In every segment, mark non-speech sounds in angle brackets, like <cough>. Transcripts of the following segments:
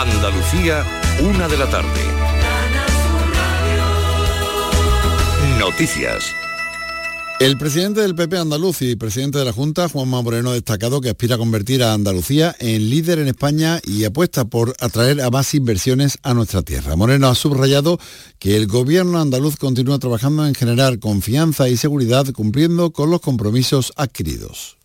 Andalucía, una de la tarde. Noticias. El presidente del PP andaluz y presidente de la Junta, Juanma Moreno, ha destacado que aspira a convertir a Andalucía en líder en España y apuesta por atraer a más inversiones a nuestra tierra. Moreno ha subrayado que el gobierno andaluz continúa trabajando en generar confianza y seguridad cumpliendo con los compromisos adquiridos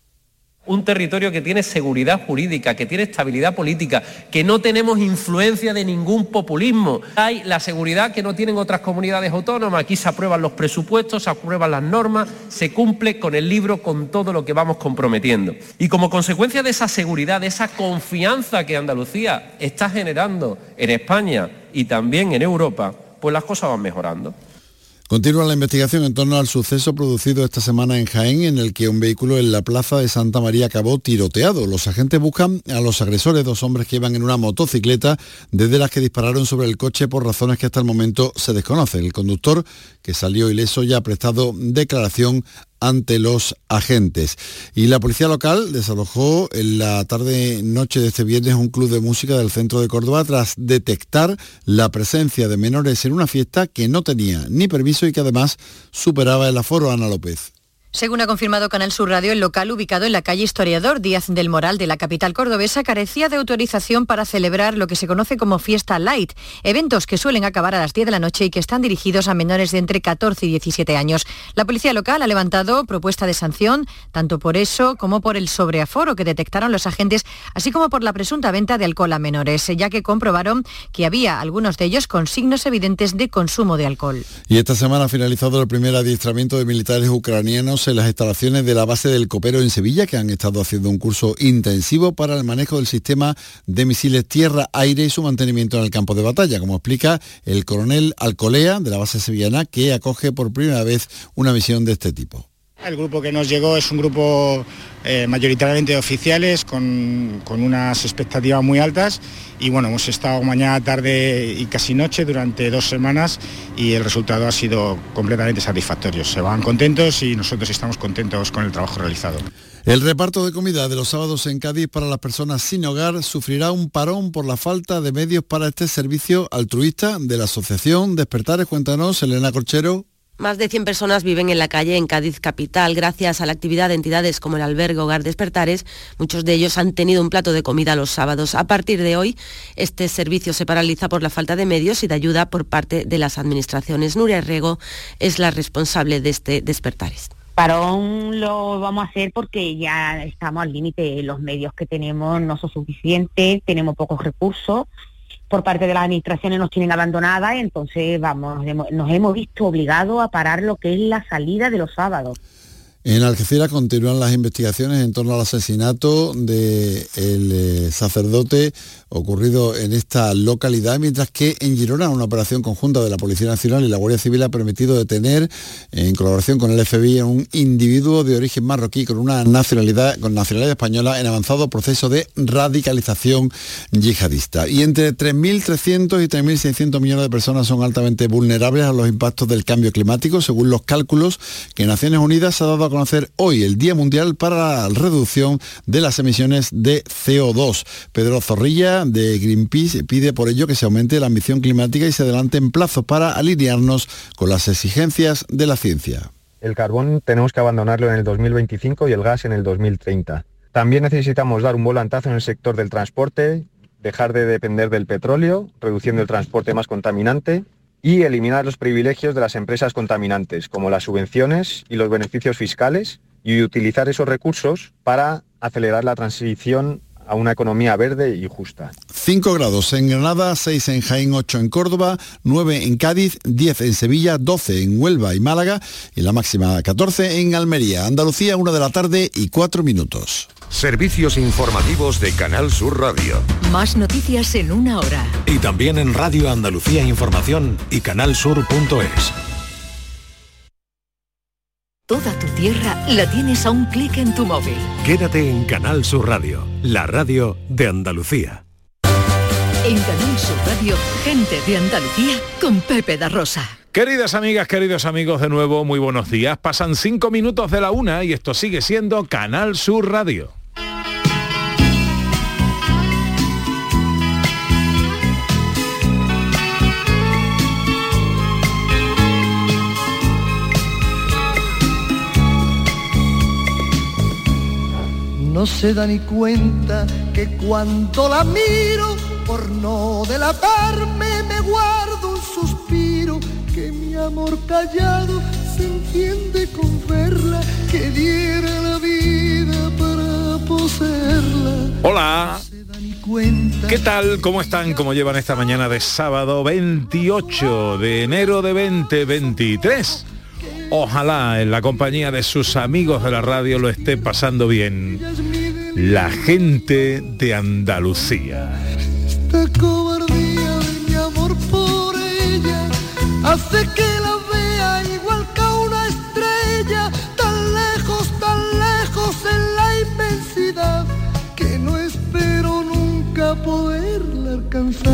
un territorio que tiene seguridad jurídica, que tiene estabilidad política, que no tenemos influencia de ningún populismo. Hay la seguridad que no tienen otras comunidades autónomas. Aquí se aprueban los presupuestos, se aprueban las normas, se cumple con el libro, con todo lo que vamos comprometiendo. Y como consecuencia de esa seguridad, de esa confianza que Andalucía está generando en España y también en Europa, pues las cosas van mejorando. Continúa la investigación en torno al suceso producido esta semana en Jaén, en el que un vehículo en la plaza de Santa María acabó tiroteado. Los agentes buscan a los agresores, dos hombres que iban en una motocicleta, desde las que dispararon sobre el coche por razones que hasta el momento se desconocen. El conductor, que salió ileso, ya ha prestado declaración ante los agentes. Y la policía local desalojó en la tarde-noche de este viernes un club de música del centro de Córdoba tras detectar la presencia de menores en una fiesta que no tenía ni permiso y que además superaba el aforo Ana López. Según ha confirmado Canal Sur Radio, el local ubicado en la calle Historiador Díaz del Moral de la capital cordobesa carecía de autorización para celebrar lo que se conoce como Fiesta Light, eventos que suelen acabar a las 10 de la noche y que están dirigidos a menores de entre 14 y 17 años. La policía local ha levantado propuesta de sanción, tanto por eso como por el sobreaforo que detectaron los agentes, así como por la presunta venta de alcohol a menores, ya que comprobaron que había algunos de ellos con signos evidentes de consumo de alcohol. Y esta semana ha finalizado el primer adiestramiento de militares ucranianos en las instalaciones de la base del Copero en Sevilla, que han estado haciendo un curso intensivo para el manejo del sistema de misiles tierra-aire y su mantenimiento en el campo de batalla, como explica el coronel Alcolea de la base sevillana, que acoge por primera vez una misión de este tipo. El grupo que nos llegó es un grupo eh, mayoritariamente oficiales con, con, unas expectativas muy altas y bueno, hemos estado mañana, tarde y casi noche durante dos semanas y el resultado ha sido completamente satisfactorio. Se van contentos y nosotros estamos contentos con el trabajo realizado. El reparto de comida de los sábados en Cádiz para las personas sin hogar sufrirá un parón por la falta de medios para este servicio altruista de la Asociación Despertares. Cuéntanos, Elena Corchero. Más de 100 personas viven en la calle en Cádiz capital. Gracias a la actividad de entidades como el albergue Hogar Despertares, muchos de ellos han tenido un plato de comida los sábados. A partir de hoy, este servicio se paraliza por la falta de medios y de ayuda por parte de las administraciones. Nuria Rego es la responsable de este Despertares. Parón lo vamos a hacer porque ya estamos al límite. Los medios que tenemos no son suficientes, tenemos pocos recursos por parte de las administraciones nos tienen abandonadas, entonces vamos, nos hemos visto obligados a parar lo que es la salida de los sábados. En Algeciras continúan las investigaciones en torno al asesinato del eh, sacerdote ocurrido en esta localidad, mientras que en Girona una operación conjunta de la Policía Nacional y la Guardia Civil ha permitido detener, en colaboración con el FBI, a un individuo de origen marroquí con una nacionalidad, española en avanzado proceso de radicalización yihadista. Y entre 3.300 y 3.600 millones de personas son altamente vulnerables a los impactos del cambio climático, según los cálculos que Naciones Unidas ha dado a conocer hoy, el Día Mundial para la Reducción de las Emisiones de CO2. Pedro Zorrilla de Greenpeace pide por ello que se aumente la ambición climática y se adelanten plazos para alinearnos con las exigencias de la ciencia. El carbón tenemos que abandonarlo en el 2025 y el gas en el 2030. También necesitamos dar un volantazo en el sector del transporte, dejar de depender del petróleo, reduciendo el transporte más contaminante y eliminar los privilegios de las empresas contaminantes, como las subvenciones y los beneficios fiscales, y utilizar esos recursos para acelerar la transición a una economía verde y justa. 5 grados en Granada, 6 en Jaén, 8 en Córdoba, 9 en Cádiz, 10 en Sevilla, 12 en Huelva y Málaga y la máxima 14 en Almería. Andalucía, 1 de la tarde y 4 minutos. Servicios informativos de Canal Sur Radio. Más noticias en una hora. Y también en Radio Andalucía Información y canalsur.es. Toda tu tierra la tienes a un clic en tu móvil. Quédate en Canal Sur Radio, la radio de Andalucía. En Canal Sur Radio, gente de Andalucía con Pepe da Rosa. Queridas amigas, queridos amigos, de nuevo, muy buenos días. Pasan cinco minutos de la una y esto sigue siendo Canal Sur Radio. No se da ni cuenta que cuando la miro, por no delatarme, me guardo un suspiro, que mi amor callado se entiende con verla, que diera la vida para poseerla. Hola. ¿Qué tal? ¿Cómo están? ¿Cómo llevan esta mañana de sábado 28 de enero de 2023? Ojalá en la compañía de sus amigos de la radio lo esté pasando bien. La gente de Andalucía. Esta cobardía de mi amor por ella hace que la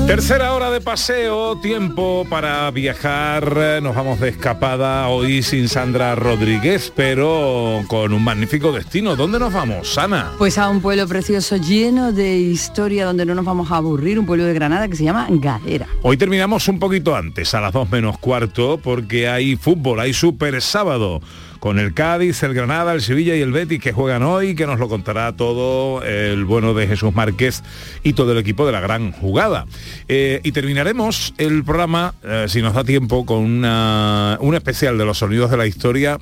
Tercera hora de paseo, tiempo para viajar. Nos vamos de escapada hoy sin Sandra Rodríguez, pero con un magnífico destino. ¿Dónde nos vamos, Ana? Pues a un pueblo precioso lleno de historia donde no nos vamos a aburrir, un pueblo de Granada que se llama Gadera. Hoy terminamos un poquito antes, a las 2 menos cuarto, porque hay fútbol, hay super sábado con el Cádiz, el Granada, el Sevilla y el Betis que juegan hoy, que nos lo contará todo el bueno de Jesús Márquez y todo el equipo de la gran jugada. Eh, y terminaremos el programa, eh, si nos da tiempo, con una, un especial de los sonidos de la historia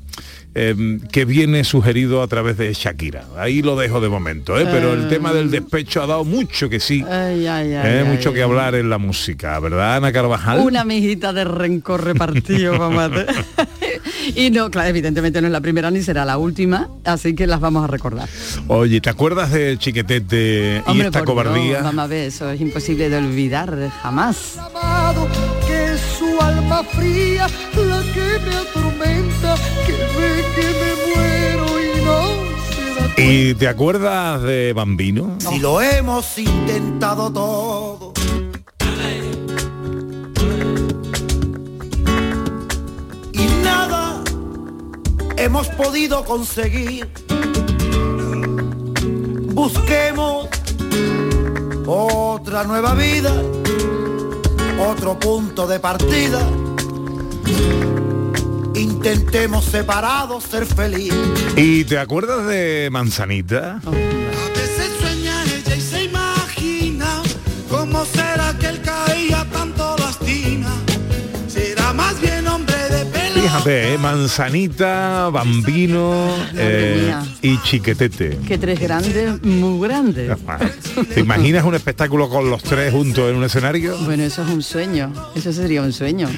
eh, que viene sugerido a través de Shakira. Ahí lo dejo de momento, ¿eh? pero el tema del despecho ha dado mucho que sí, Ay, ay, ay, ay, mucho que hablar en la música, ¿verdad, Ana Carvajal? Una mijita de rencor repartido, hacer. <laughs> y no, claro, evidentemente no es la primera ni será la última, así que las vamos a recordar. Oye, ¿te acuerdas de Chiquetete y Hombre, esta por cobardía? Dios, vamos a ver, eso es imposible de olvidar jamás. amado, que es su alma fría la que me atormenta, que ve que me muero y no se da ¿Y te acuerdas de Bambino? Si lo hemos intentado todo. Hemos podido conseguir. Busquemos otra nueva vida, otro punto de partida. Intentemos separados ser feliz. ¿Y te acuerdas de Manzanita? Oh. ¿Eh? Manzanita, Bambino eh, y Chiquetete. Que tres grandes, muy grandes. <laughs> ¿Te imaginas un espectáculo con los tres juntos en un escenario? Bueno, eso es un sueño, eso sería un sueño.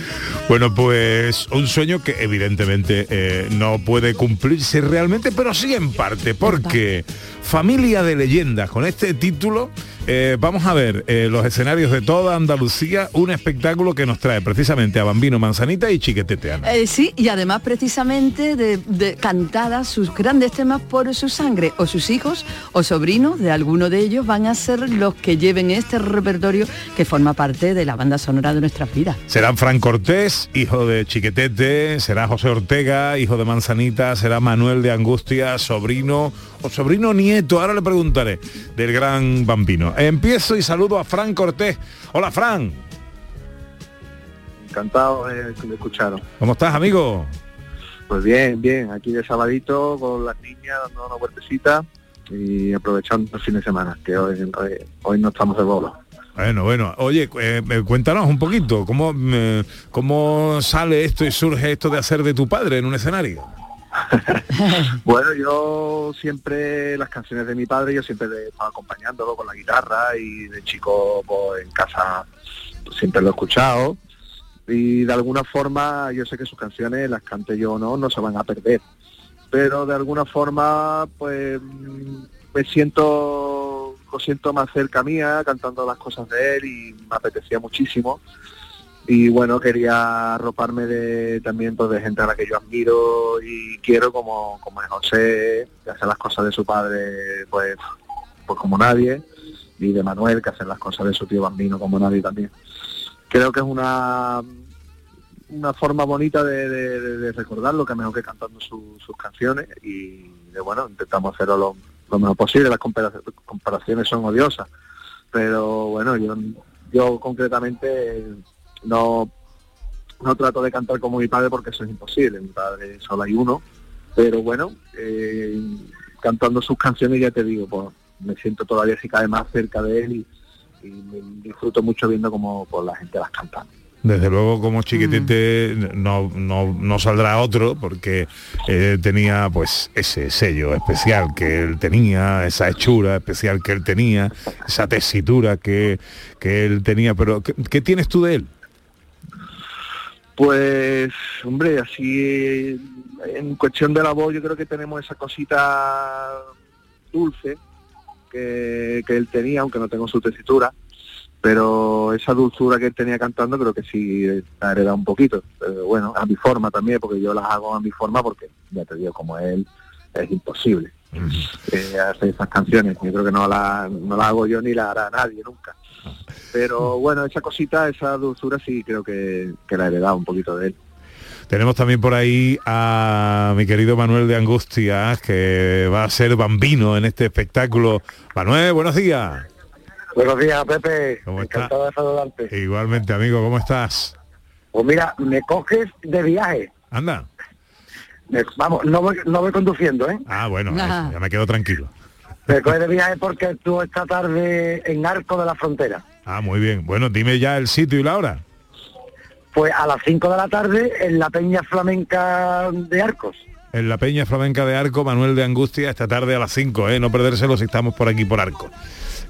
Bueno, pues un sueño que evidentemente eh, no puede cumplirse realmente, pero sí en parte, porque Familia de Leyendas, con este título, eh, vamos a ver eh, los escenarios de toda Andalucía, un espectáculo que nos trae precisamente a Bambino, Manzanita y Chiquetete, Ana. Eh, sí, y además precisamente de, de cantadas sus grandes temas por su sangre, o sus hijos o sobrinos de alguno de ellos van a ser los que lleven este repertorio que forma parte de la banda sonora de nuestras vidas. Serán Fran Cortés, hijo de Chiquetete, será José Ortega, hijo de Manzanita, será Manuel de Angustia, sobrino o sobrino nieto, ahora le preguntaré, del gran bambino. Empiezo y saludo a Fran Cortés. Hola Fran, Encantado de que me escucharon. ¿cómo estás amigo? Pues bien, bien, aquí de sabadito con las niñas dando una vueltecita y aprovechando el fin de semana, que hoy, hoy, hoy no estamos de bola. Bueno, bueno, oye, eh, eh, cuéntanos un poquito, ¿cómo, eh, ¿cómo sale esto y surge esto de hacer de tu padre en un escenario? <laughs> Bueno, yo siempre, las canciones de mi padre, yo siempre estaba acompañándolo con la guitarra y de chico pues, en casa pues, siempre lo he escuchado y de alguna forma yo sé que sus canciones, las cante yo o no, no se van a perder. Pero de alguna forma pues mm, me siento, lo siento más cerca mía cantando las cosas de él y me apetecía muchísimo y bueno quería arroparme de también pues, de gente a la que yo admiro y quiero como como es José que hace las cosas de su padre pues pues como nadie y de Manuel que hace las cosas de su tío Bambino como nadie también. Creo que es una una forma bonita de, de- de- recordarlo que mejor que cantando su- sus canciones y de bueno intentamos hacerlo lo, lo mejor posible. Las compara- comparaciones son odiosas pero bueno yo yo concretamente no no trato de cantar como mi padre porque eso es imposible mi padre solo hay uno pero bueno eh, cantando sus canciones, ya te digo, pues me siento todavía si cae más cerca de él y, y me disfruto mucho viendo cómo pues, la gente las canta. Desde luego como chiquitete no, no, no saldrá otro porque eh, tenía pues ese sello especial que él tenía, esa hechura especial que él tenía, esa tesitura que, que él tenía. Pero ¿qué, qué tienes tú de él? Pues, hombre, así en cuestión de la voz yo creo que tenemos esa cosita dulce que, que él tenía, aunque no tengo su tesitura, pero esa dulzura que él tenía cantando creo que sí la heredado un poquito. Pero bueno, a mi forma también, porque yo las hago a mi forma, porque ya te digo, como él es imposible eh, hacer esas canciones. Yo creo que no la, no la hago yo ni la hará nadie nunca. Pero bueno, esa cosita, esa dulzura sí creo que, que la he heredado un poquito de él. Tenemos también por ahí a mi querido Manuel de Angustias, que va a ser bambino en este espectáculo. Manuel, buenos días. Buenos días, Pepe. ¿Cómo está? Encantado de saludarte. Igualmente, amigo, ¿cómo estás? Pues mira, me coges de viaje. Anda. Me- vamos, no voy, no voy conduciendo, ¿eh? Ah, bueno, Ah. ya me quedo tranquilo. Me coges de viaje porque estuve esta tarde en Arco de la Frontera. Ah, muy bien. Bueno, dime ya el sitio y la hora. Pues a las 5 de la tarde en la Peña Flamenca de Arcos. En la Peña Flamenca de Arco, Manuel de Angustia, esta tarde a las 5, ¿eh? No perdérselo si estamos por aquí por Arco.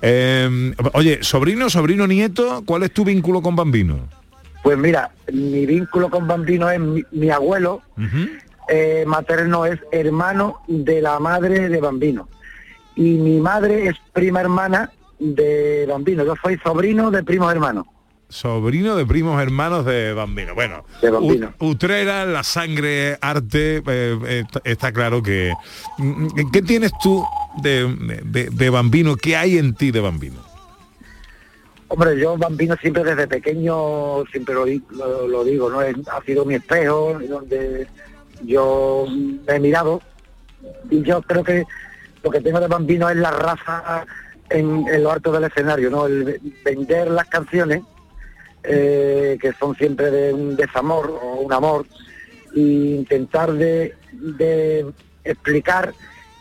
Eh, oye, sobrino, sobrino, nieto, ¿cuál es tu vínculo con Bambino? Pues mira, mi vínculo con Bambino es mi, mi abuelo eh, materno es hermano de la madre de Bambino. Y mi madre es prima hermana de Bambino. Yo soy sobrino de primos hermanos. Sobrino de primos hermanos de Bambino. Bueno, De Bambino. Utrera, la sangre, arte, eh, eh, está- claro que... mm, ¿Qué tienes tú de, de- de Bambino? ¿Qué hay en ti de Bambino? Hombre, yo Bambino siempre desde pequeño, siempre lo, lo- lo digo, ¿no? Ha sido mi espejo, donde yo me he mirado. Y yo creo que lo que tengo de Bambino es la raza en, en lo alto del escenario, ¿no? El ve- vender las canciones, eh, que son siempre de un desamor o un amor, e intentar de, de explicar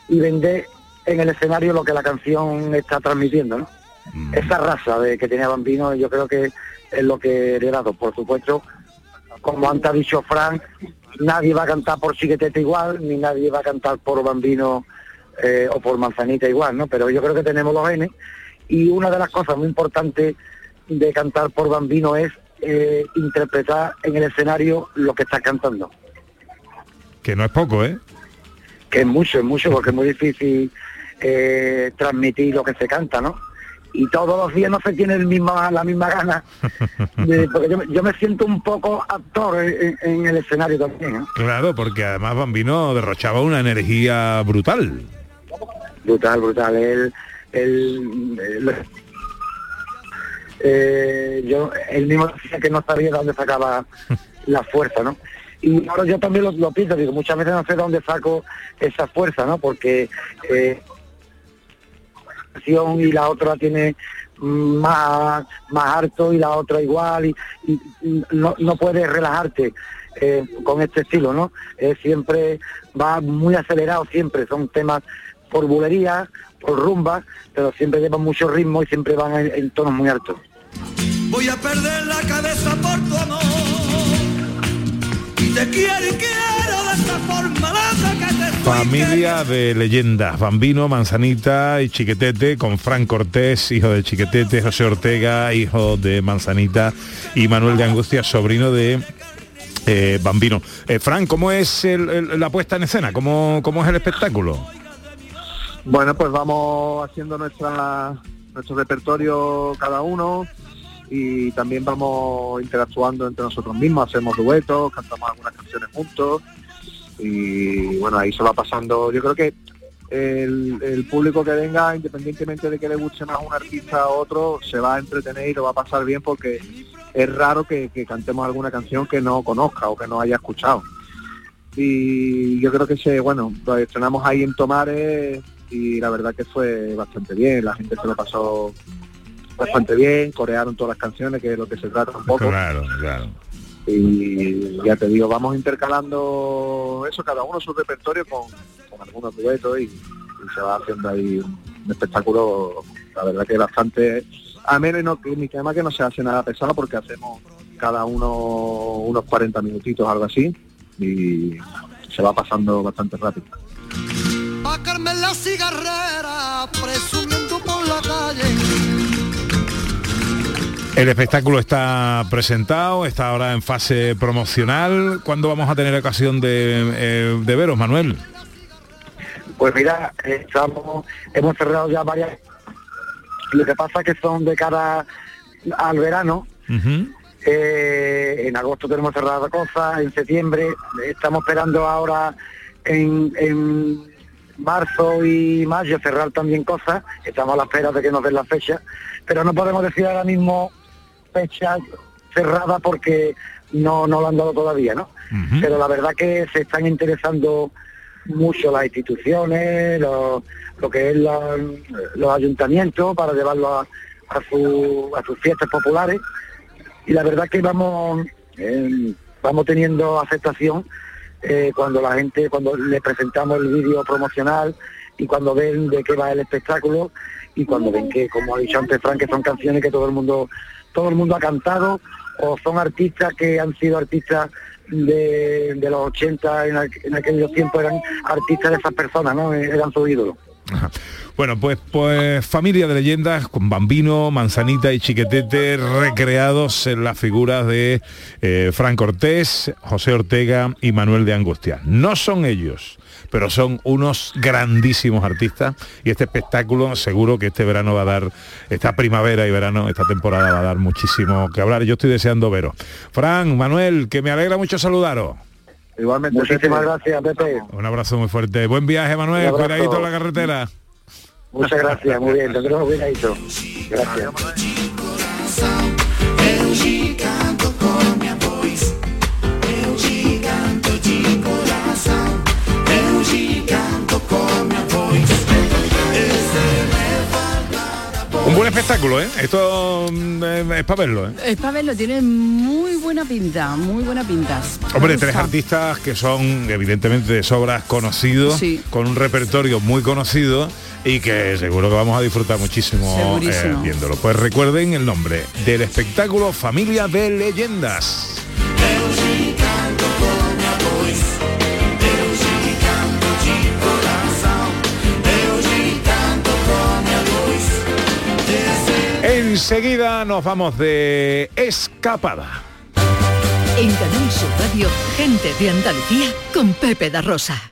y vender en el escenario lo que la canción está transmitiendo, ¿no? Esa raza de que tenía Bambino yo creo que es lo que he heredado. Por supuesto, como antes ha dicho Frank, nadie va a cantar por Chiquetete igual, ni nadie va a cantar por Bambino eh, o por Manzanita igual, ¿no? Pero yo creo que tenemos los genes y una de las cosas muy importantes de cantar por Bambino es eh, interpretar en el escenario lo que estás cantando. Que no es poco, ¿eh? que es mucho, es mucho, porque es muy difícil eh, transmitir lo que se canta, ¿no? Y todos los días no se tiene el misma, la misma gana, <laughs> de- porque yo, me- yo me siento un poco actor en, en el escenario también, ¿no? Claro, porque además Bambino derrochaba una energía brutal. Brutal, brutal. Él, él, él- eh, yo, él mismo decía que no sabía de dónde sacaba la fuerza, ¿no? Y ahora yo también lo, lo pienso, digo, muchas veces no sé de dónde saco esa fuerza, ¿no? Porque eh, y la otra tiene más más alto y la otra igual y no, no puedes relajarte eh, con este estilo, ¿no? Eh, siempre va muy acelerado, siempre son temas por bulería, por rumba, pero siempre llevan mucho ritmo y siempre van en, en tonos muy altos. Voy a perder la cabeza por tu amor. Y te quiero y quiero de esta forma loca que te estoy Familia de leyendas, Bambino, Manzanita y Chiquetete, con Fran Cortés, hijo de Chiquetete, José Ortega, hijo de Manzanita, y Manuel de Angustia, sobrino de eh, Bambino. Eh, Fran, ¿cómo es el- el- la puesta en escena? ¿Cómo, ¿Cómo es el espectáculo? Bueno, pues vamos haciendo nuestra nuestro repertorio cada uno y también vamos interactuando entre nosotros mismos, hacemos duetos, cantamos algunas canciones juntos y bueno, ahí se va pasando. Yo creo que el, público que venga, independientemente de que le guste más un artista o otro, se va a entretener y lo va a pasar bien porque es raro que, cantemos alguna canción que no conozca o que no haya escuchado. Y yo creo que se, bueno, lo estrenamos ahí en Tomares y la verdad que fue bastante bien, la gente se lo pasó bastante bien, corearon todas las canciones, que es lo que se trata un poco. Claro, claro. Y ya te digo, vamos intercalando eso, cada uno su repertorio con, con algunos duetos y, y se va haciendo ahí un espectáculo, la verdad que bastante ameno y no, ni que además que no se hace nada pesado porque hacemos cada uno unos 40 minutitos, algo así, y se va pasando bastante rápido. Carmen la cigarrera, presumiendo por la calle. El espectáculo está presentado, está ahora en fase promocional. ¿Cuándo vamos a tener ocasión de, eh, de veros, Manuel? Pues mira, estamos, hemos cerrado ya varias. Lo que pasa es que son de cara al verano. Eh, en agosto tenemos cerrada cosas, en septiembre estamos esperando ahora en, en marzo y mayo cerrar también cosas. Estamos a la espera de que nos den la fecha, pero no podemos decir ahora mismo fecha cerrada porque no, no lo han dado todavía, ¿no? Pero la verdad que se están interesando mucho las instituciones, lo, lo que es la- los ayuntamientos para llevarlo a, a, su- a sus fiestas populares y la verdad que vamos eh, vamos teniendo aceptación eh, cuando la gente cuando le presentamos el vídeo promocional y cuando ven de qué va el espectáculo y cuando ven que como ha dicho antes Frank que son canciones que todo el mundo todo el mundo ha cantado o son artistas que han sido artistas de, los 80 en, en aquellos tiempos eran artistas de esas personas no eran sus ídolos Bueno, pues, pues familia de leyendas con Bambino, Manzanita y Chiquetete recreados en las figuras de eh, Fran Cortés, José Ortega y Manuel de Angustia. No son ellos, pero son unos grandísimos artistas y este espectáculo seguro que este verano va a dar, esta primavera y verano, esta temporada va a dar muchísimo que hablar. Yo estoy deseando veros. Fran, Manuel, que me alegra mucho saludaros. Igualmente. muchísimas gracias Pepe Un abrazo muy fuerte. Buen viaje, Manuel. Un abrazo. Cuidadito en la carretera. Muchas gracias muy bien tendremos bien ahí gracias Un buen espectáculo, ¿eh? Esto mm, eh, es para verlo, ¿eh? Es para verlo, tiene muy buena pinta, muy buena pinta. Hombre, tres artistas que son evidentemente de sobras conocidos, Sí. con un repertorio muy conocido y que seguro que vamos a disfrutar muchísimo eh, viéndolo. Pues recuerden el nombre del espectáculo Familia de Leyendas. Enseguida nos vamos de escapada. En Canal Sur Radio, gente de Andalucía con Pepe da Rosa.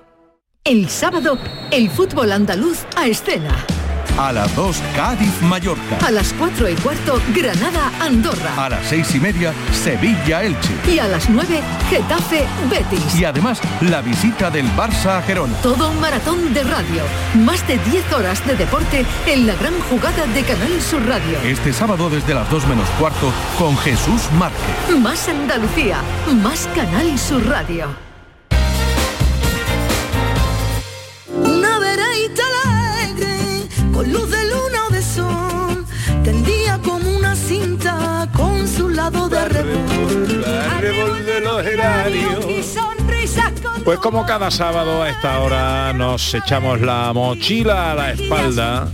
El sábado, el fútbol andaluz a escena. A las 2, Cádiz, Mallorca. A las 4 y cuarto, Granada, Andorra. A las seis y media, Sevilla, Elche. Y a las 9, Getafe, Betis. Y además, la visita del Barça a Gerona. Todo un maratón de radio. Más de 10 horas de deporte en la gran jugada de Canal Sur Radio. Este sábado desde las 2 menos cuarto con Jesús Márquez. Más Andalucía, más Canal Sur Radio. Luz de luna o de sol, tendía como una cinta con su lado de revol. Y sonrisas con Pues como cada sábado a esta hora nos echamos la mochila a la espalda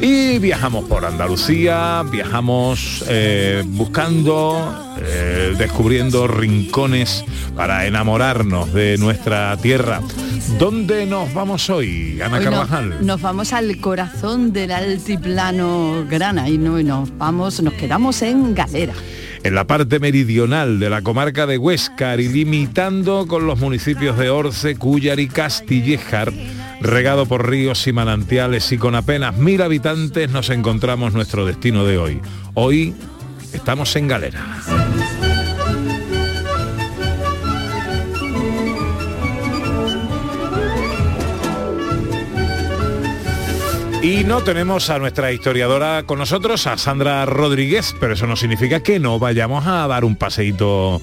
y viajamos por Andalucía, viajamos eh, buscando, eh, descubriendo rincones para enamorarnos de nuestra tierra. ¿Dónde nos vamos hoy, Ana Hoy no- Carvajal? nos vamos al corazón del altiplano grana y no, y nos vamos, nos quedamos en Galera. en la parte meridional de la comarca de Huéscar y limitando con los municipios de Orce, Cúllar y Castillejar, regado por ríos y manantiales y con apenas mil habitantes nos encontramos nuestro destino de hoy. Hoy estamos en Galera. Y no tenemos a nuestra historiadora con nosotros, a Sandra Rodríguez, pero eso no significa que no vayamos a dar un paseíto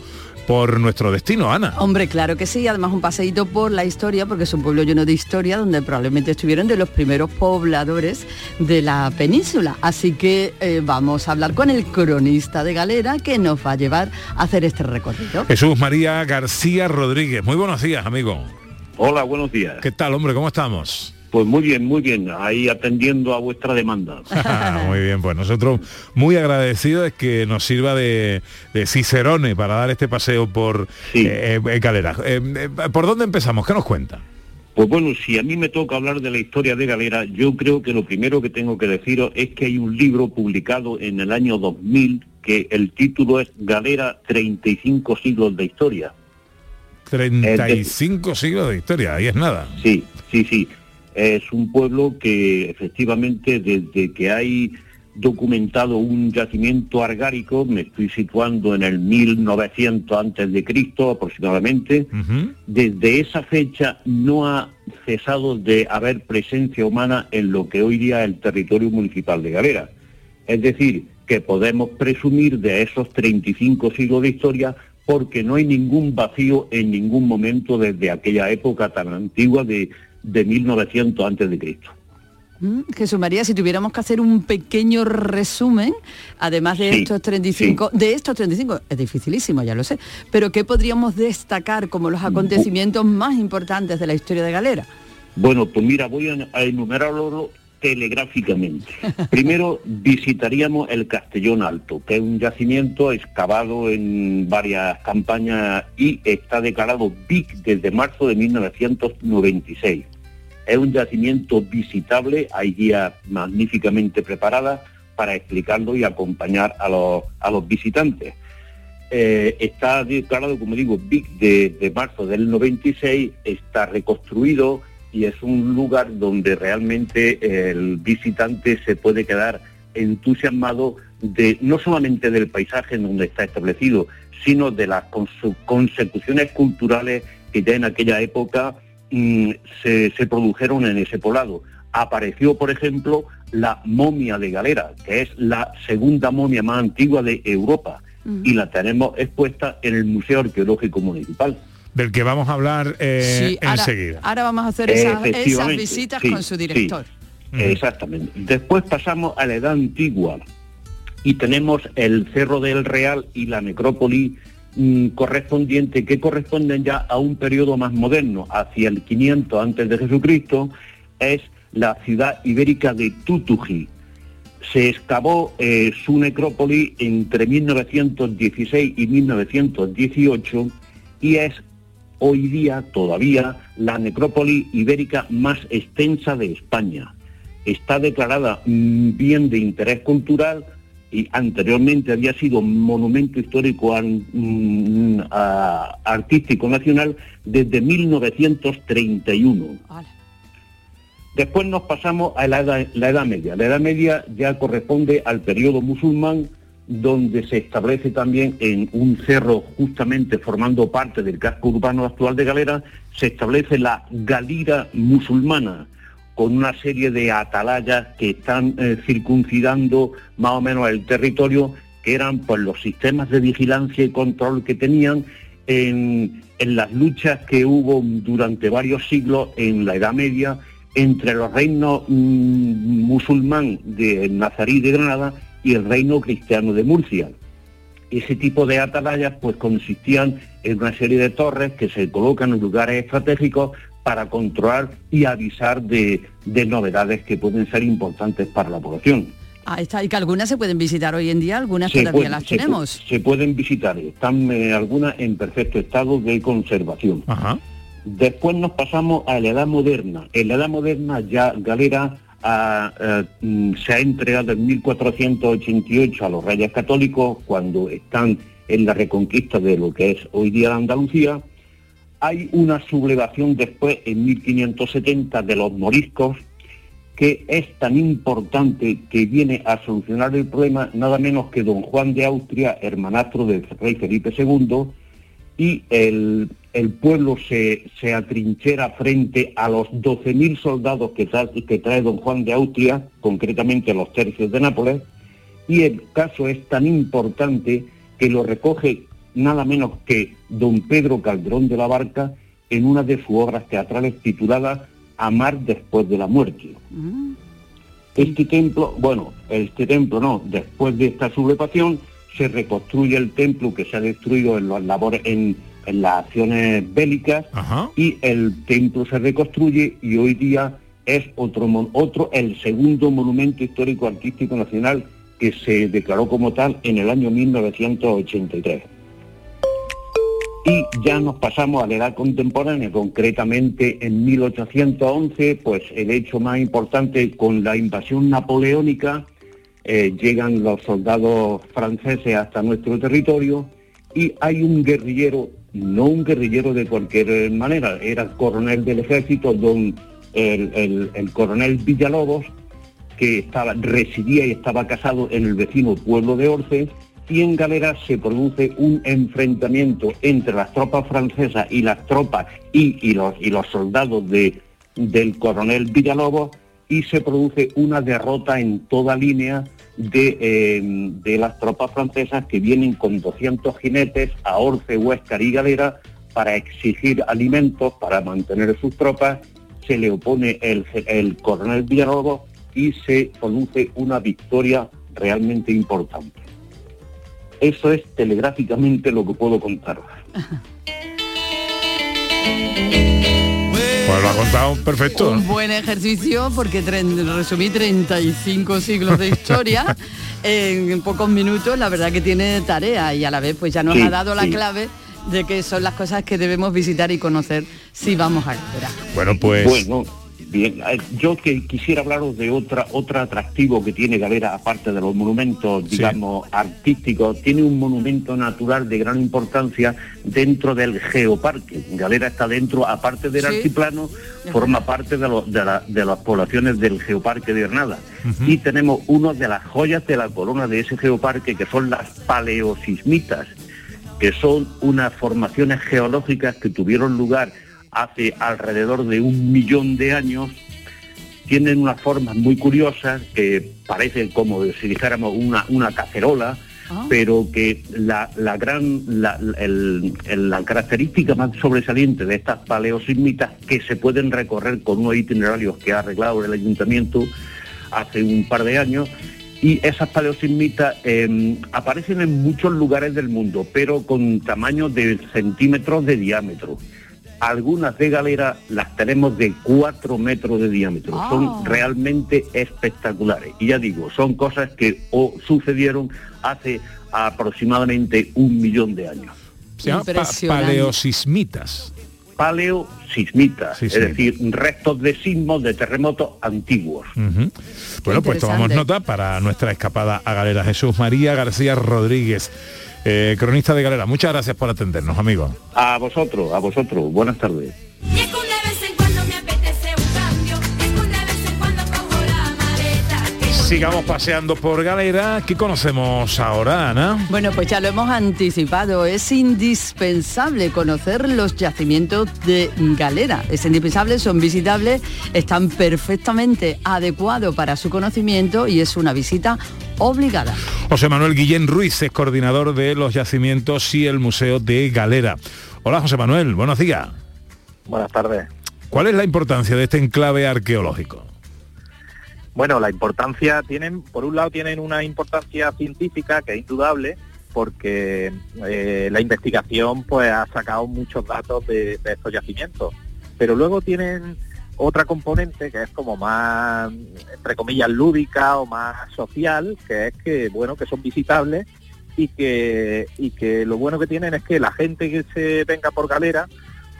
por nuestro destino, Ana. Hombre, claro que sí, además un paseíto por la historia, porque es un pueblo lleno de historia donde probablemente estuvieron de los primeros pobladores de la península. Así que eh, vamos a hablar con el cronista de Galera que nos va a llevar a hacer este recorrido. Jesús María García Rodríguez. Muy buenos días, amigo. Hola, buenos días. ¿Qué tal, hombre? ¿Cómo estamos? Pues muy bien, muy bien, ahí atendiendo a vuestra demanda. <laughs> muy bien, pues nosotros muy agradecidos de que nos sirva de, de cicerone para dar este paseo por eh, eh, Galera. Eh, eh, ¿Por dónde empezamos? ¿Qué nos cuenta? Pues bueno, si a mí me toca hablar de la historia de Galera, yo creo que lo primero que tengo que deciros es que hay un libro publicado en el año 2000 que el título es Galera 35 siglos de historia. 35 siglos de historia, ahí es nada. Sí, sí, sí. Es un pueblo que efectivamente desde que hay documentado un yacimiento argárico, me estoy situando en el 1900 antes de Cristo aproximadamente, desde esa fecha no ha cesado de haber presencia humana en lo que hoy día es el territorio municipal de Galera. Es decir, que podemos presumir de esos 35 siglos de historia porque no hay ningún vacío en ningún momento desde aquella época tan antigua de, de 1900 antes de Cristo. Mm, Jesús María, si tuviéramos que hacer un pequeño resumen, además de Sí, estos 35, de estos 35, es dificilísimo, ya lo sé, pero ¿qué podríamos destacar como los acontecimientos más importantes de la historia de Galera? Bueno, pues mira, voy a, a enumerarlo telegráficamente. Primero visitaríamos el Castellón Alto, que es un yacimiento excavado en varias campañas y está declarado BIC desde marzo de 1996. Es un yacimiento visitable, hay guías magníficamente preparadas para explicarlo y acompañar a los, a los visitantes. Eh, está declarado, como digo, BIC de, de marzo del 96, está reconstruido y es un lugar donde realmente el visitante se puede quedar entusiasmado de no solamente del paisaje en donde está establecido, sino de las consecuciones culturales que ya en aquella época mm, se, se produjeron en ese poblado. Apareció, por ejemplo, la momia de Galera, que es la segunda momia más antigua de Europa, y la tenemos expuesta en el Museo Arqueológico Municipal. Del que vamos a hablar eh, Sí, enseguida. ahora vamos a hacer esas, esas Efectivamente, visitas sí, con su sí. director. Exactamente. Después pasamos a la edad antigua y tenemos el Cerro del Real y la necrópolis mm, correspondiente que corresponden ya a un periodo más moderno, hacia el 500 antes de Jesucristo, es la ciudad ibérica de Tutuji. Se excavó eh, su necrópolis entre 1916 y 1918 y es hoy día todavía la necrópolis ibérica más extensa de España. Está declarada bien de interés cultural y anteriormente había sido monumento histórico an- mm, a- artístico nacional desde 1931. Después nos pasamos a la edad, la edad Media. La Edad Media ya corresponde al periodo musulmán, donde se establece también en un cerro justamente formando parte del casco urbano actual de Galera, se establece la Galira musulmana, con una serie de atalayas que están eh, circuncidando más o menos el territorio, que eran pues los sistemas de vigilancia y control que tenían en, las luchas que hubo durante varios siglos en la Edad Media entre los reinos mm, musulmán de Nazarí de Granada y el reino cristiano de Murcia. Ese tipo de atalayas pues consistían en una serie de torres que se colocan en lugares estratégicos para controlar y avisar de, de novedades que pueden ser importantes para la población. Ahí está, y que algunas se pueden visitar hoy en día, algunas Se todavía las se pu- tenemos. Se, pueden visitar, están eh, algunas en perfecto estado de conservación. Después nos pasamos a la edad moderna. En la edad moderna ya Galera eh, mm, se ha entregado en 1488 a los reyes católicos cuando están en la reconquista de lo que es hoy día la Andalucía. Hay una sublevación después en 1570 de los moriscos que es tan importante que viene a solucionar el problema nada menos que don Juan de Austria, hermanastro del rey Felipe II, y el, el pueblo se, se, atrinchera frente a los 12.000 soldados que trae, que trae don Juan de Austria, concretamente los tercios de Nápoles, y el caso es tan importante que lo recoge nada menos que don Pedro Calderón de la Barca en una de sus obras teatrales titulada Amar después de la muerte. Mm. Este templo, bueno, este templo no, después de esta sublevación se reconstruye el templo que se ha destruido en las labores, en, las acciones bélicas y el templo se reconstruye y hoy día es otro, otro, el segundo monumento histórico artístico nacional que se declaró como tal en el año 1983. Y ya nos pasamos a la edad contemporánea, concretamente en 1811, pues el hecho más importante con la invasión napoleónica, eh, llegan los soldados franceses hasta nuestro territorio y hay un guerrillero, no un guerrillero de cualquier manera, era coronel del ejército, don el, el coronel Villalobos, que estaba, residía y estaba casado en el vecino pueblo de Orce, y en Galera se produce un enfrentamiento entre las tropas francesas y las tropas y, los, y los soldados de, del coronel Villalobos y se produce una derrota en toda línea de, eh, de, las tropas francesas que vienen con 200 jinetes a Orce, Huescar y Galera para exigir alimentos para mantener sus tropas. Se le opone el, el coronel Villalobos y se produce una victoria realmente importante. Eso es telegráficamente lo que puedo contar. <laughs> Pues lo ha contado perfecto. Un buen ejercicio porque resumí 35 siglos de historia en pocos minutos. La verdad que tiene tarea y a la vez pues ya nos ha dado la clave de que son las cosas que debemos visitar y conocer si vamos a ver. Bueno, pues... Bueno Bien, eh, yo que quisiera hablaros de otra otro atractivo que tiene Galera, aparte de los monumentos, digamos, artísticos, tiene un monumento natural de gran importancia dentro del geoparque. Galera está dentro, aparte del altiplano, forma parte de, de, las poblaciones del geoparque de Hernada. Y tenemos una de las joyas de la corona de ese geoparque, que son las paleosismitas, que son unas formaciones geológicas que tuvieron lugar hace alrededor de un millón de años, tienen unas formas muy curiosas que parecen como si dijéramos una, una cacerola, ah. pero que la, gran la, la, característica más sobresaliente de estas paleosismitas que se pueden recorrer con unos itinerarios que ha arreglado el ayuntamiento hace un par de años y esas paleosismitas em, aparecen en muchos lugares del mundo, pero con tamaños de centímetros de diámetro. Algunas de galera las tenemos de 4 metros de diámetro. Son ah. realmente espectaculares. Y ya digo, son cosas que o sucedieron hace aproximadamente un millón de años. Se llama paleosismitas. Paleosismitas, es decir, restos de sismos de terremotos antiguos. Bueno, pues tomamos nota para nuestra escapada a Galera. Jesús María García Rodríguez. Eh, cronista de Galera, muchas gracias por atendernos, amigos. A vosotros, a vosotros. Buenas tardes. Sigamos paseando por Galera. ¿Qué conocemos ahora, Ana? Bueno, pues ya lo hemos anticipado. Es indispensable conocer los yacimientos de Galera. Es indispensable, son visitables, están perfectamente adecuados para su conocimiento y es una visita obligada. José Manuel Guillén Ruiz es coordinador de los yacimientos y el Museo de Galera. Hola José Manuel, buenos días. Buenas tardes. ¿Cuál es la importancia de este enclave arqueológico? Bueno, la importancia tienen, por un lado tienen una importancia científica que es indudable, porque eh, la investigación pues ha sacado muchos datos de, de, estos yacimientos. Pero luego tienen otra componente que es como más, entre comillas, lúdica o más social, que es que, bueno, que son visitables y que, y que lo bueno que tienen es que la gente que se venga por galera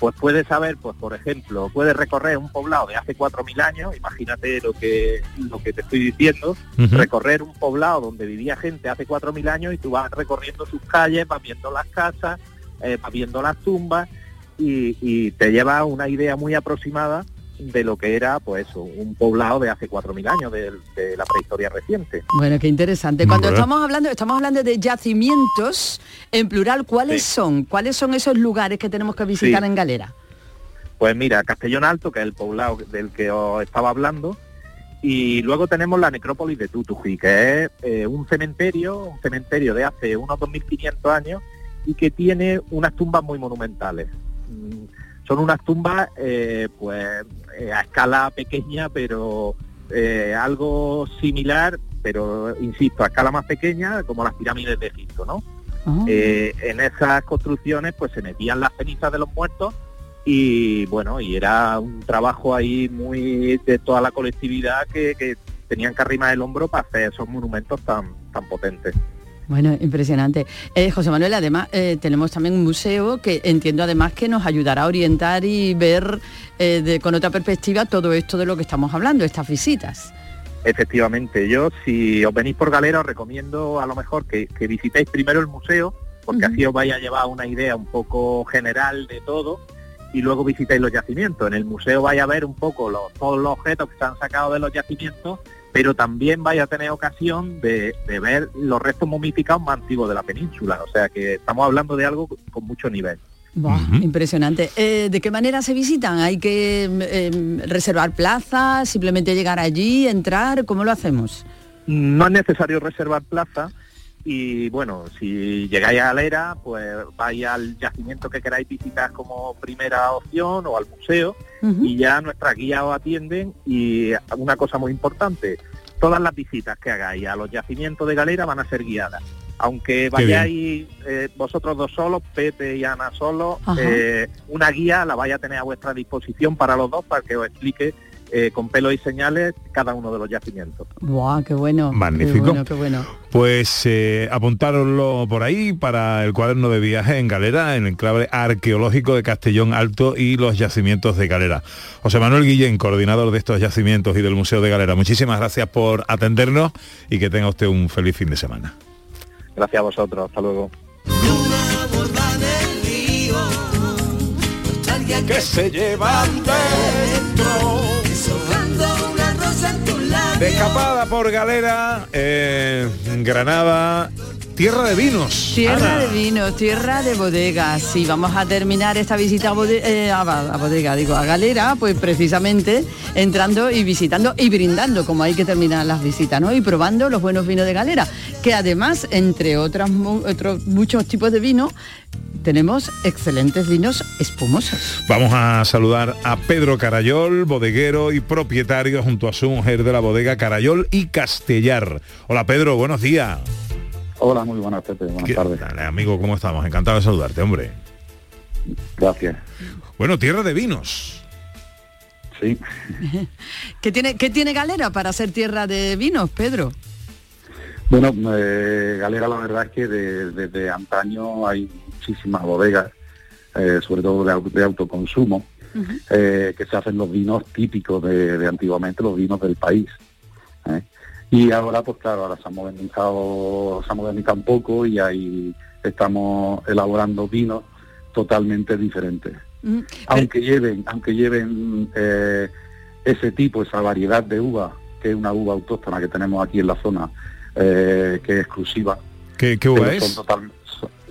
pues puede saber, pues por ejemplo, puede recorrer un poblado de hace 4.000 años, imagínate lo que, lo que te estoy diciendo, recorrer un poblado donde vivía gente hace 4.000 años y tú vas recorriendo sus calles, vas viendo las casas, eh, vas viendo las tumbas y, te lleva una idea muy aproximada de lo que era pues eso, un poblado de hace 4.000 años, de, de la prehistoria reciente. Bueno, qué interesante. Cuando estamos hablando, estamos hablando de yacimientos en plural, ¿cuáles Sí. son? ¿Cuáles son esos lugares que tenemos que visitar Sí. en Galera? Pues mira, Castellón Alto, que es el poblado del que os estaba hablando, y luego tenemos la necrópolis de Tutuji, que es eh, un cementerio, un cementerio de hace unos 2.500 años y que tiene unas tumbas muy monumentales. Son unas tumbas, eh, pues, eh, a escala pequeña, pero eh, algo similar, pero insisto, a escala más pequeña, como las pirámides de Egipto, ¿no? Eh, en esas construcciones pues se metían las cenizas de los muertos y bueno, y era un trabajo ahí muy de toda la colectividad que, que tenían que arrimar el hombro para hacer esos monumentos tan, tan potentes. Bueno, impresionante. Eh, José Manuel, además eh, tenemos también un museo que entiendo además que nos ayudará a orientar y ver eh, de- con otra perspectiva todo esto de lo que estamos hablando, estas visitas. Efectivamente, yo si os venís por Galera os recomiendo a lo mejor que, que visitéis primero el museo, porque así os vais a llevar una idea un poco general de todo y luego visitáis los yacimientos. En el museo vais a ver un poco los, todos los objetos que se han sacado de los yacimientos, pero también vais a tener ocasión de, de ver los restos momificados más antiguos de la península. O sea que estamos hablando de algo con mucho nivel. Impresionante. Eh, ¿De qué manera se visitan? ¿Hay que mm, eh, reservar plazas, simplemente llegar allí, entrar? ¿Cómo lo hacemos? No es necesario reservar plaza y bueno, si llegáis a Galera, pues vais al yacimiento que queráis visitar como primera opción o al museo y ya nuestras guías os atienden. Y una cosa muy importante, todas las visitas que hagáis a los yacimientos de Galera van a ser guiadas. Aunque vayáis eh, vosotros dos solos, Pepe y Ana solos, eh, una guía la vais a tener a vuestra disposición para los dos para que os explique eh, con pelos y señales cada uno de los yacimientos. Buah, qué bueno. Magnífico. Qué bueno, qué bueno. Pues eh, apuntároslo por ahí para el cuaderno de viaje en Galera, en el enclave arqueológico de Castellón Alto y los yacimientos de Galera. José Manuel Guillén, coordinador de estos yacimientos y del Museo de Galera, muchísimas gracias por atendernos y que tenga usted un feliz fin de semana. Gracias a vosotros, hasta luego. Que se llevan dentro. De escapada por Galera, eh, Granada, tierra de vinos. Tierra Ana. de vinos, tierra de bodegas. Y vamos a terminar esta visita a, bode- eh, a bodega, digo, a galera, pues precisamente entrando y visitando y brindando, como hay que terminar las visitas, ¿no? Y probando los buenos vinos de galera, que además, entre otras, otros muchos tipos de vino, tenemos excelentes vinos espumosos. Vamos a saludar a Pedro Carayol, bodeguero y propietario junto a su mujer de la bodega Carayol y Castellar. Hola Pedro, buenos días. Hola, muy buenas, Pepe. Buenas ¿Qué tardes. tal, amigo? ¿Cómo estamos? Encantado de saludarte, hombre. Gracias. Bueno, tierra de vinos. Sí. <laughs> ¿Qué tiene, ¿Qué tiene galera para ser tierra de vinos, Pedro? Bueno, eh, Galera, la verdad es que de- desde antaño hay muchísimas bodegas, eh, sobre todo de, au- de autoconsumo, eh, que se hacen los vinos típicos de, de antiguamente, los vinos del país. Y ahora, pues claro, ahora se ha modernizado, se ha modernizado un poco y ahí estamos elaborando vinos totalmente diferentes. Mm, aunque lleven aunque lleven eh, ese tipo esa variedad de uva que es una uva autóctona que tenemos aquí en la zona eh, que es exclusiva ¿Qué, qué uva es? total-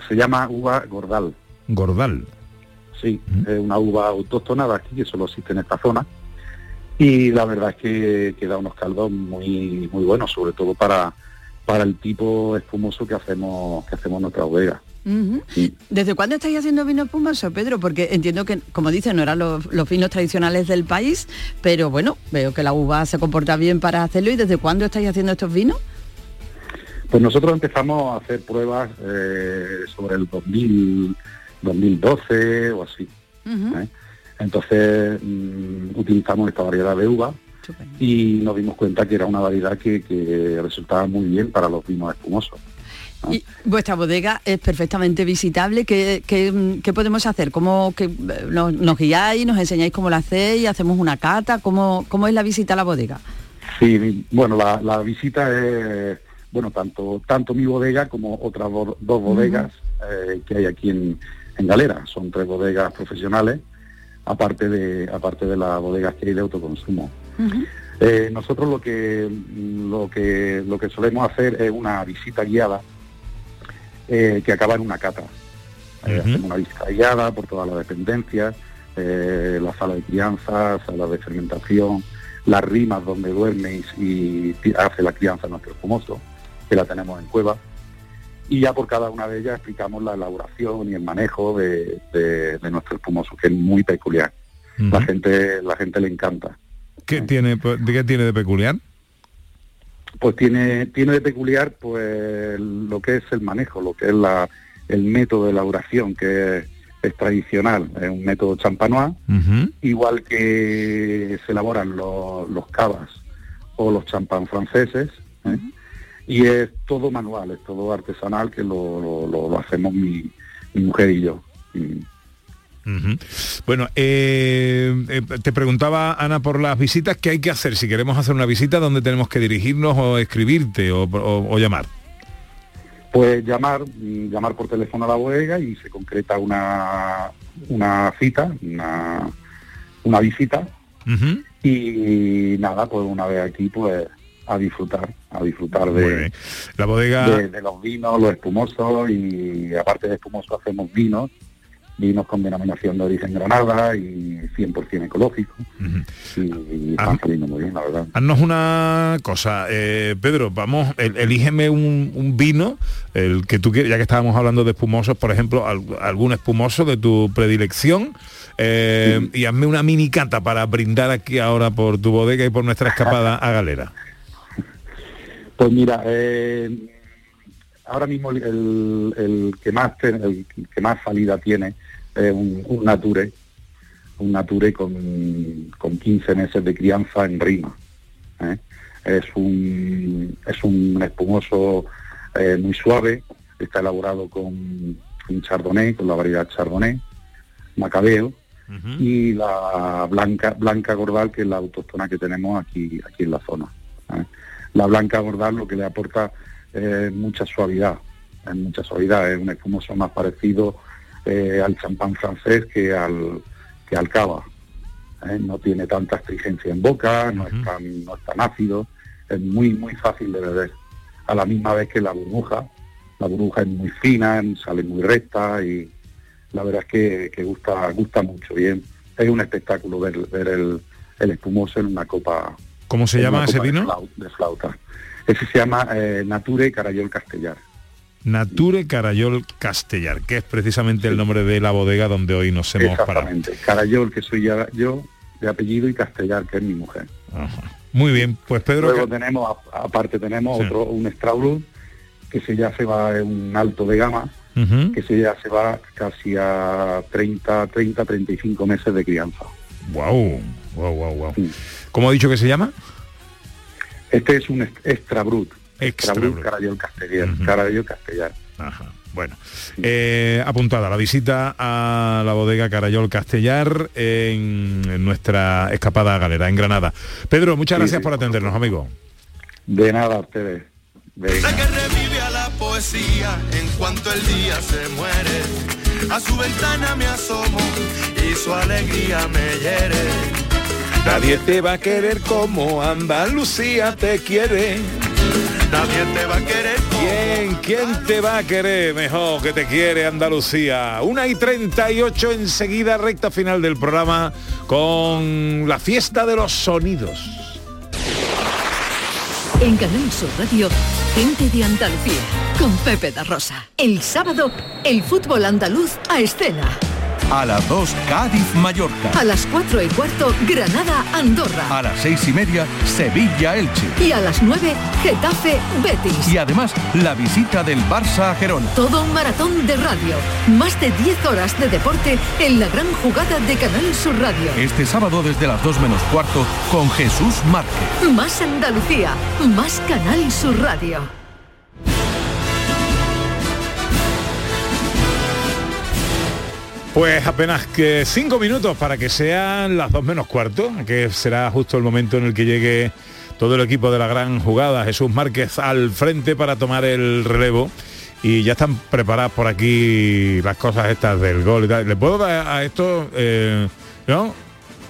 se llama uva gordal Gordal. sí es una uva autóctona de aquí que solo existe en esta zona y la verdad es que, que da unos caldos muy muy buenos sobre todo para para el tipo espumoso que hacemos que hacemos en nuestra bodega. ¿Desde cuándo estáis haciendo vino espumoso, Pedro? Porque entiendo que, como dicen, no eran los, los vinos tradicionales del país, pero bueno, veo que la uva se comporta bien para hacerlo. ¿Y desde cuándo estáis haciendo estos vinos? Pues nosotros empezamos a hacer pruebas eh, sobre el 2000, 2012 o así. ¿eh? Entonces mm, utilizamos esta variedad de uva y nos dimos cuenta que era una variedad que, que resultaba muy bien para los vinos espumosos. Y vuestra bodega es perfectamente visitable. ¿Qué, qué- qué podemos hacer? ¿Cómo que, nos, nos guiáis, nos enseñáis cómo lo hacéis, hacemos una cata? ¿Cómo, cómo es la visita a la bodega? Sí, bueno, la, la visita es, bueno, tanto tanto mi bodega como otras bo- dos bodegas eh, que hay aquí en, en Galera. Son tres bodegas profesionales aparte de, aparte de las bodegas que hay de autoconsumo. Eh, nosotros lo que, lo, que, lo que solemos hacer es una visita guiada eh, que acaba en una cata. Eh, hacemos una visita guiada por todas las dependencias, la sala de crianza, sala de fermentación, las rimas donde duerme y, y hace la crianza nuestro espumoso, que la tenemos en cueva y ya por cada una de ellas explicamos la elaboración y el manejo de, nuestro espumoso, que es muy peculiar. La gente la gente le encanta. ¿Qué tiene, ¿Qué tiene de peculiar? Pues tiene, tiene de peculiar pues lo que es el manejo, lo que es la, el método de elaboración, que es, tradicional, es un método champanois, igual que se elaboran los, los cavas o los champán franceses, ¿eh? Y es todo manual, es todo artesanal que lo, lo, hacemos mi, mujer y yo. Bueno, eh, eh, te preguntaba Ana por las visitas, ¿qué hay que hacer si queremos hacer una visita? ¿Dónde tenemos que dirigirnos o escribirte o, llamar? Pues llamar, mm, llamar por teléfono a la bodega y se concreta una, una cita, una, una visita. Y nada, pues una vez aquí, pues a disfrutar, a disfrutar de la bodega de, los vinos, los espumosos y aparte de espumosos hacemos vinos, vinos con denominación de origen Granada y 100% ecológico y, están saliendo muy bien, la verdad. Haznos una cosa, eh, Pedro, vamos, elígeme un, vino, el que tú quieras, ya que estábamos hablando de espumosos, por ejemplo, algún espumoso de tu predilección. Eh, y hazme una mini cata para brindar aquí ahora por tu bodega y por nuestra escapada a Galera. Pues mira, eh, ahora mismo el, que más el que más salida tiene es un, Nature, un Nature con, con 15 meses de crianza en rima. ¿eh? Es un es un espumoso eh, muy suave, está elaborado con un chardonnay, con la variedad chardonnay, macabeo, y la blanca blanca gordal que es la autóctona que tenemos aquí aquí en la zona la blanca gordal lo que le aporta es mucha suavidad, es mucha suavidad, es un espumoso más parecido eh, al champán francés que al, que al cava. ¿eh? No tiene tanta astringencia en boca, no, es tan, no es tan ácido, es muy, muy fácil de beber. A la misma vez que la burbuja, la burbuja es muy fina, sale muy recta y la verdad es que, gusta, gusta mucho bien. Es un espectáculo ver, ver el, el espumoso en una copa ¿Cómo se llama ese vino? De flauta. Ese se llama eh, Nature Carayol Castellar. Nature Carayol Castellar, que es precisamente el nombre de la bodega donde hoy nos hemos Exactamente. Carayol, que soy yo de apellido, y Castellar, que es mi mujer. Muy bien, pues Pedro... Luego tenemos, aparte tenemos otro, un Straulus, que se ya se va en un alto de gama, que se ya se va casi a 30, 30, 35 meses de crianza. Wow, wow, wow, wow. ¿Cómo ha dicho que se llama? Este es un extra brut. Extra, brut Carayol Castellar. Carayol Castellar. Ajá. Bueno, eh, apuntada la visita a la bodega Carayol Castellar en, nuestra escapada galera en Granada. Pedro, muchas gracias por atendernos, amigo. De nada a ustedes. Venga. que revive a la poesía en cuanto el día se muere. A su ventana me asomo y su alegría me hiere Nadie te va a querer como Andalucía te quiere. Nadie te va a querer. ¿Quién? ¿Quién te va a querer mejor que te quiere Andalucía? Una y 38 enseguida, recta final del programa con la fiesta de los sonidos. En Canal Sur Radio, gente de Andalucía, con Pepe da Rosa. El sábado, el fútbol andaluz a escena. A las 2, Cádiz-Mallorca. A las 4 y cuarto, Granada-Andorra. A las 6 y media, Sevilla-Elche. Y a las 9, Getafe-Betis. Y además, la visita del Barça a Gerona. Todo un maratón de radio. Más de 10 horas de deporte en la gran jugada de Canal Sur Radio. Este sábado desde las 2 menos cuarto, con Jesús Márquez. Más Andalucía, más Canal Sur Radio. Pues apenas que cinco minutos para que sean las dos menos cuarto, que será justo el momento en el que llegue todo el equipo de la gran jugada, Jesús Márquez al frente para tomar el relevo. Y ya están preparadas por aquí las cosas estas del gol y tal. ¿Le puedo dar a esto, eh, ¿No?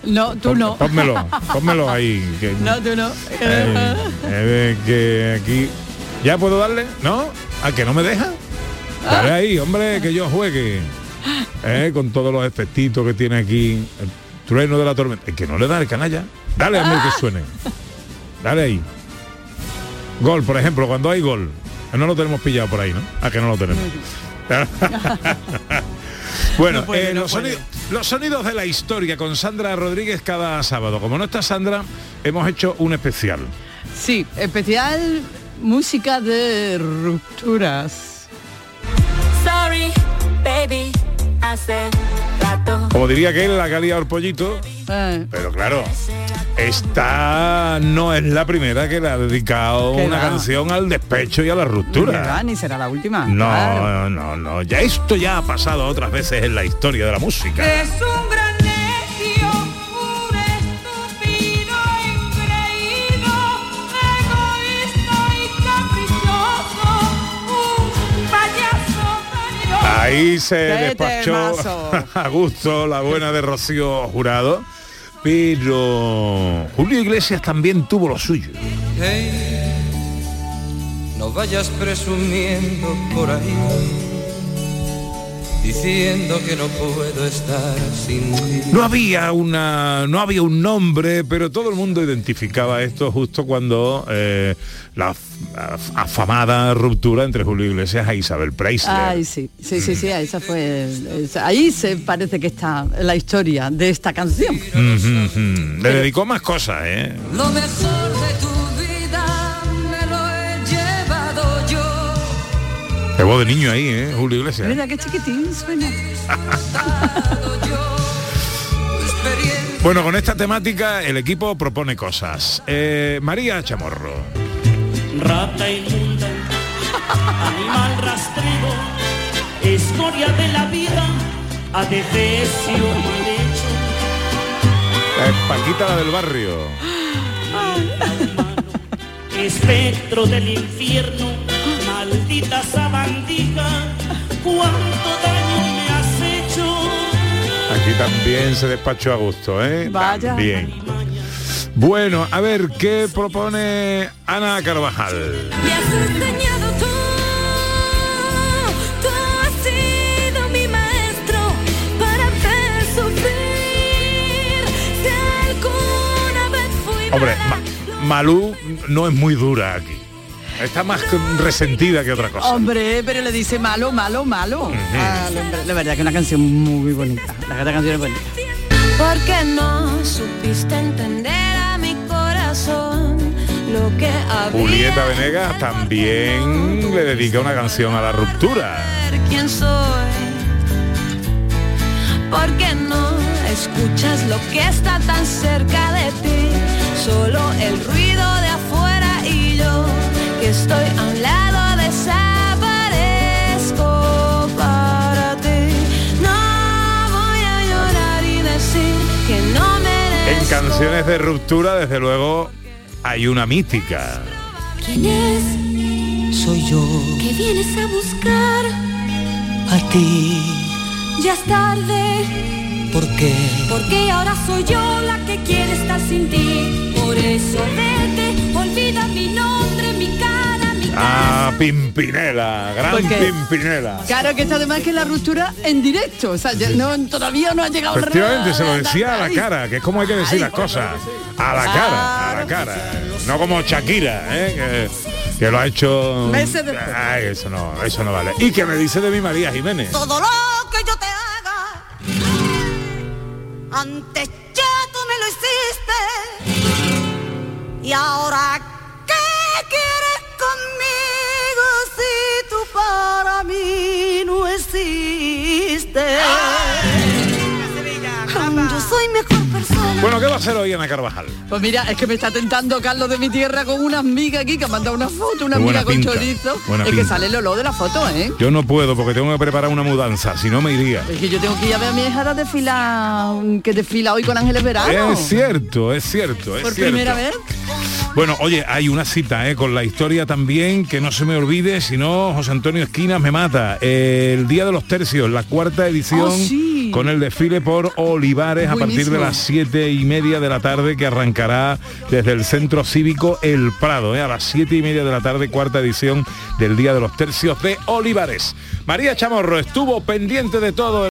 No, tú no. Pónmelo, pónmelo ahí. que- <laughs> No, tú no. eh, eh, que aquí. ¿Ya puedo darle? ¿No? ¿A que no me deja? Dale ahí, hombre, que yo juegue. Eh, con todos los efectitos que tiene aquí. El trueno de la tormenta. Es que no le da el canalla. Dale a mí que suene. Dale ahí. Gol, por ejemplo, cuando hay gol. No lo tenemos pillado por ahí, ¿no? A que no lo tenemos. <laughs> bueno, No puede, eh, no los, sonidos, los sonidos de la historia con Sandra Rodríguez cada sábado. Como no está Sandra, hemos hecho un especial. Sí, especial música de rupturas. Sorry, baby. Como diría que él, la calidad del pollito. Eh, Pero claro, esta no es la primera que le ha dedicado ¿Qué una va? canción al despecho y a la ni ruptura. va, ni será la última. No, claro. no, no. Ya esto ya ha pasado otras veces en la historia de la música. Es un Ahí se ¡Qué despachó <laughs> a gusto la buena de Rocío Jurado. Pero Julio Iglesias también tuvo lo suyo. Hey, no vayas presumiendo por ahí, diciendo que no puedo estar sin ti. No había una, no había un nombre, pero todo el mundo identificaba esto justo cuando eh, la af- af- afamada ruptura entre Julio Iglesias e Isabel Preisler. Ay, sí, sí, sí, sí, esa fue, esa- ahí se parece que está la historia de esta canción. Le dedicó más cosas, ¿eh? Lo mejor de tu Qué voz de niño ahí, ¿eh? Julio Iglesias. Mira qué chiquitín suena. <laughs> Bueno, con esta temática el equipo propone cosas. Eh, María Chamorro. Rata inmunda, animal rastrigo, escoria de la vida, adefesio mal hecho. Eh, Paquita la del barrio. Espectro del infierno, maldita sabandija, también se despachó a gusto, ¿eh? Vaya. Bien. Bueno, a ver, ¿qué propone Ana Carvajal? Me has enseñado tú, tú has sido mi maestro para ver sufrir. Si alguna vez fui Hombre, Ma- Malú no es muy dura aquí. Está más resentida que otra cosa. Hombre, pero le dice malo, malo, malo. al hombre. La verdad que es una canción muy bonita. La verdad canción es bonita. Porque no supiste entender a mi corazón lo que había Julieta Venegas también le dedica una canción a la ruptura. quién soy. Porque no escuchas lo que está tan cerca de ti. Solo el ruido de afuera y yo estoy a un lado desaparezco para ti. No voy a llorar y decir que no En merezco. canciones de ruptura, desde luego, hay una mítica. ¿Quién es? Soy yo, Que vienes a buscar. a ti, Ya es tarde. ¿por qué? Porque ahora soy yo la que quiere estar sin ti. Por eso Pimpinela, gran Porque- Pimpinela. Claro que está además que la ruptura en directo. O sea, ya no, todavía no ha llegado el Efectivamente, se lo decía a la cara, que es como hay que decir las cosas. A la cara, a la cara. No como Shakira, ¿eh? que, que lo ha hecho... Meses después. Ay, eso no, eso no vale. ¿Y que me dice de mi María Jiménez? Todo lo que yo te haga, antes ya tú me lo hiciste. Y ahora, ¿qué quieres conmigo existes? Yo soy mejor persona. Bueno, ¿qué va a hacer hoy Ana Carvajal? Pues mira, es que me está tentando Carlos de mi tierra con unas migas aquí, que ha mandado una foto, una buena miga con pinta, chorizo. buena es que sale el olor de la foto, ¿eh? Yo no puedo porque tengo que preparar una mudanza, si no me iría. Es que yo tengo que ir a ver a mi hija a desfilar, que desfila hoy con Ángeles Verano. Es cierto, es cierto, es Por cierto. primera vez. Bueno, oye, hay una cita ¿eh? con la historia también, que no se me olvide, si no, José Antonio Esquinas me mata. El Día de los Tercios, la cuarta edición Oh, sí. con el desfile por Olivares a partir de las siete y media de la tarde que arrancará desde el Centro Cívico El Prado, ¿eh? a las siete y media de la tarde, cuarta edición del Día de los Tercios de Olivares. María Chamorro estuvo pendiente de todo.